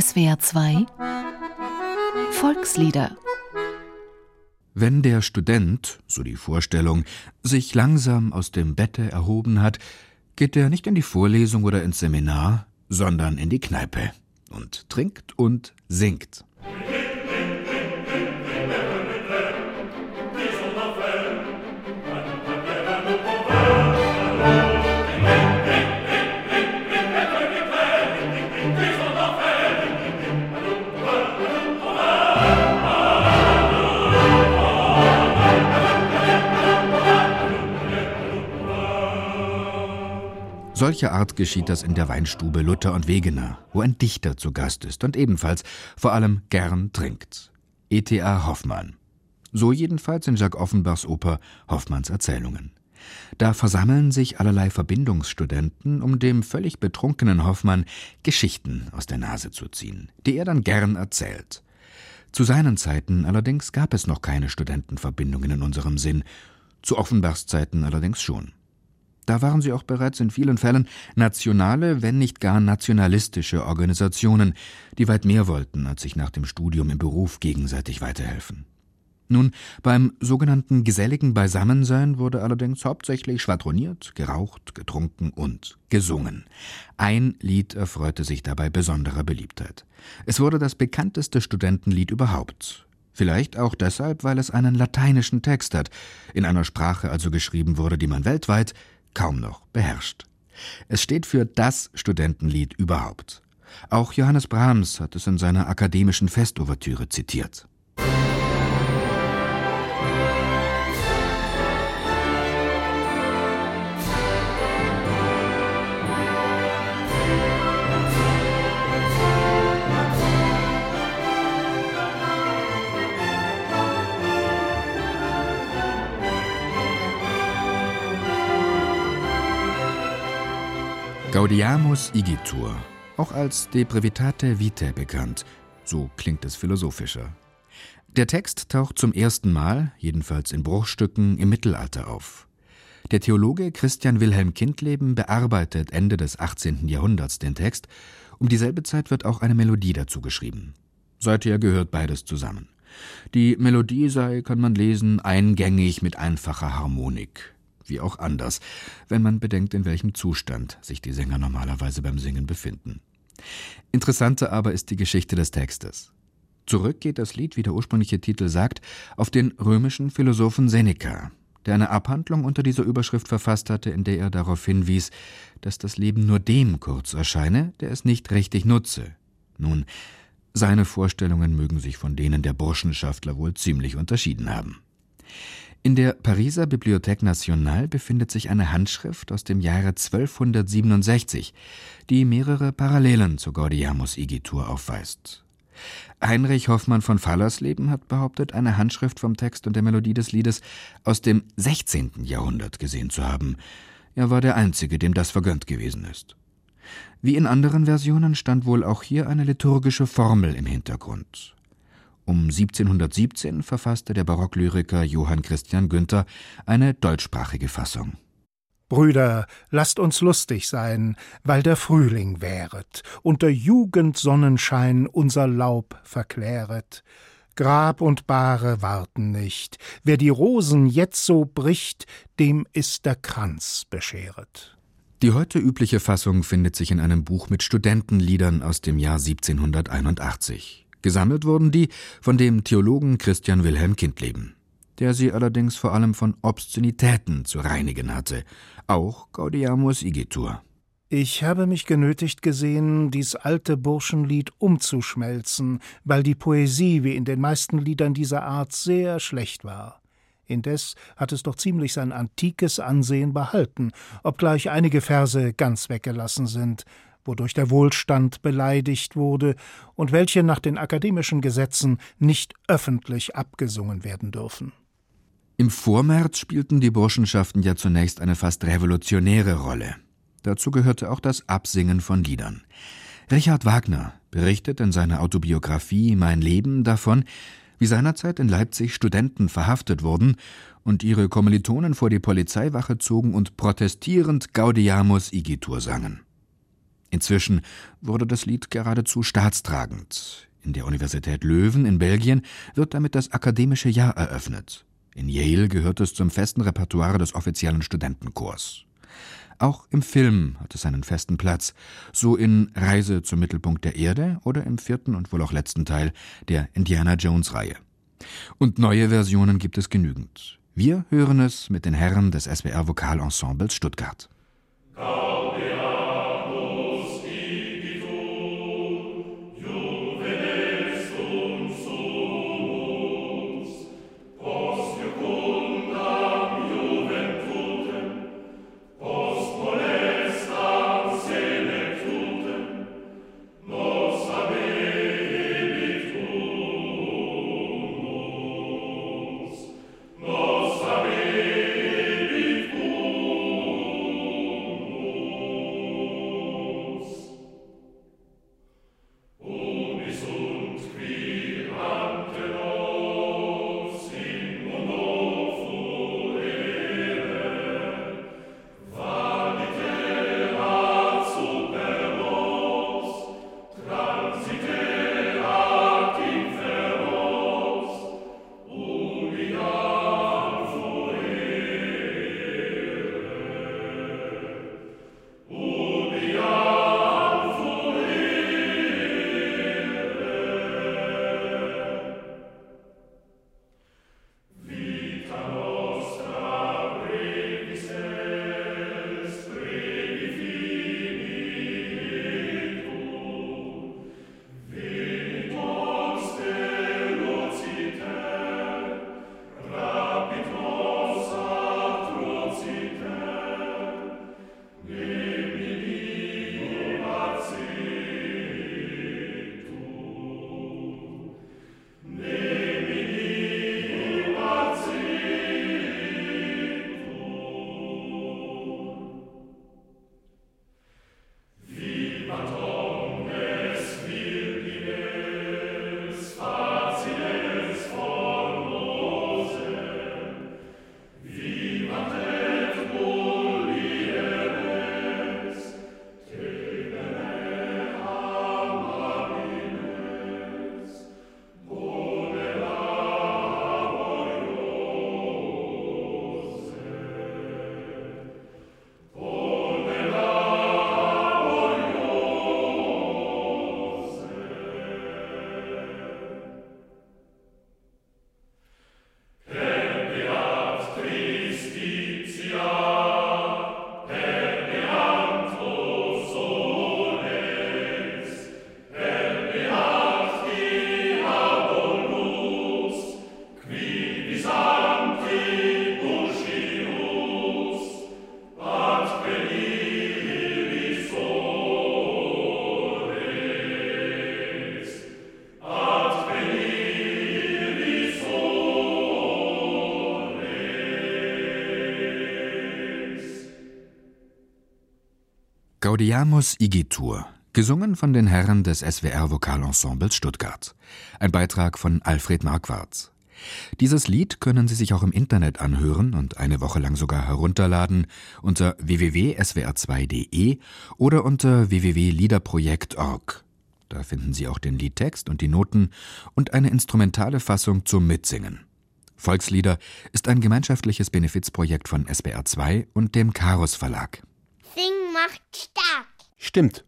SWR 2 Volkslieder Wenn der Student, so die Vorstellung, sich langsam aus dem Bette erhoben hat, geht er nicht in die Vorlesung oder ins Seminar, sondern in die Kneipe und trinkt und singt. Solcher Art geschieht das in der Weinstube Luther und Wegener, wo ein Dichter zu Gast ist und ebenfalls vor allem gern trinkt. E.T.A. Hoffmann. So jedenfalls in Jacques Offenbachs Oper Hoffmanns Erzählungen. Da versammeln sich allerlei Verbindungsstudenten, um dem völlig betrunkenen Hoffmann Geschichten aus der Nase zu ziehen, die er dann gern erzählt. Zu seinen Zeiten allerdings gab es noch keine Studentenverbindungen in unserem Sinn, zu Offenbachs Zeiten allerdings schon. Da waren sie auch bereits in vielen Fällen nationale, wenn nicht gar nationalistische Organisationen, die weit mehr wollten, als sich nach dem Studium im Beruf gegenseitig weiterhelfen. Nun, beim sogenannten geselligen Beisammensein wurde allerdings hauptsächlich schwadroniert, geraucht, getrunken und gesungen. Ein Lied erfreute sich dabei besonderer Beliebtheit. Es wurde das bekannteste Studentenlied überhaupt. Vielleicht auch deshalb, weil es einen lateinischen Text hat, in einer Sprache also geschrieben wurde, die man weltweit kaum noch beherrscht. Es steht für das Studentenlied überhaupt. Auch Johannes Brahms hat es in seiner akademischen Festouvertüre zitiert. Gaudiamus igitur, auch als De Brevitate Vitae bekannt, so klingt es philosophischer. Der Text taucht zum ersten Mal, jedenfalls in Bruchstücken, im Mittelalter auf. Der Theologe Christian Wilhelm Kindleben bearbeitet Ende des 18. Jahrhunderts den Text, um dieselbe Zeit wird auch eine Melodie dazu geschrieben. Seither gehört beides zusammen. Die Melodie sei, kann man lesen, eingängig mit einfacher Harmonik wie auch anders, wenn man bedenkt, in welchem Zustand sich die Sänger normalerweise beim Singen befinden. Interessanter aber ist die Geschichte des Textes. Zurück geht das Lied, wie der ursprüngliche Titel sagt, auf den römischen Philosophen Seneca, der eine Abhandlung unter dieser Überschrift verfasst hatte, in der er darauf hinwies, dass das Leben nur dem kurz erscheine, der es nicht richtig nutze. Nun, seine Vorstellungen mögen sich von denen der Burschenschaftler wohl ziemlich unterschieden haben. In der Pariser Bibliothèque Nationale befindet sich eine Handschrift aus dem Jahre 1267, die mehrere Parallelen zu Gaudiamus Igitur aufweist. Heinrich Hoffmann von Fallersleben hat behauptet, eine Handschrift vom Text und der Melodie des Liedes aus dem 16. Jahrhundert gesehen zu haben. Er war der Einzige, dem das vergönnt gewesen ist. Wie in anderen Versionen stand wohl auch hier eine liturgische Formel im Hintergrund. Um 1717 verfasste der Barocklyriker Johann Christian Günther eine deutschsprachige Fassung. Brüder, lasst uns lustig sein, weil der Frühling wäret und der Jugend Sonnenschein unser Laub verkläret. Grab und Bahre warten nicht. Wer die Rosen jetzo bricht, dem ist der Kranz bescheret. Die heute übliche Fassung findet sich in einem Buch mit Studentenliedern aus dem Jahr 1781. Gesammelt wurden die von dem Theologen Christian Wilhelm Kindleben, der sie allerdings vor allem von Obszönitäten zu reinigen hatte, auch Gaudiamus Igitur. Ich habe mich genötigt gesehen, dies alte Burschenlied umzuschmelzen, weil die Poesie wie in den meisten Liedern dieser Art sehr schlecht war. Indes hat es doch ziemlich sein antikes Ansehen behalten, obgleich einige Verse ganz weggelassen sind, wodurch der Wohlstand beleidigt wurde und welche nach den akademischen Gesetzen nicht öffentlich abgesungen werden dürfen. Im Vormärz spielten die Burschenschaften ja zunächst eine fast revolutionäre Rolle. Dazu gehörte auch das Absingen von Liedern. Richard Wagner berichtet in seiner Autobiografie Mein Leben davon, wie seinerzeit in Leipzig Studenten verhaftet wurden und ihre Kommilitonen vor die Polizeiwache zogen und protestierend Gaudiamus Igitur sangen. Inzwischen wurde das Lied geradezu staatstragend. In der Universität Löwen in Belgien wird damit das akademische Jahr eröffnet. In Yale gehört es zum festen Repertoire des offiziellen Studentenchors. Auch im Film hat es einen festen Platz, so in Reise zum Mittelpunkt der Erde oder im vierten und wohl auch letzten Teil der Indiana Jones Reihe. Und neue Versionen gibt es genügend. Wir hören es mit den Herren des SWR Vokalensembles Stuttgart. Gaudiamus Igitur, gesungen von den Herren des SWR Vokalensembles Stuttgart. Ein Beitrag von Alfred Marquardt. Dieses Lied können Sie sich auch im Internet anhören und eine Woche lang sogar herunterladen unter www.swr2.de oder unter www.liederprojekt.org. Da finden Sie auch den Liedtext und die Noten und eine instrumentale Fassung zum Mitsingen. Volkslieder ist ein gemeinschaftliches Benefizprojekt von SBR2 und dem Karos Verlag macht stark. Stimmt.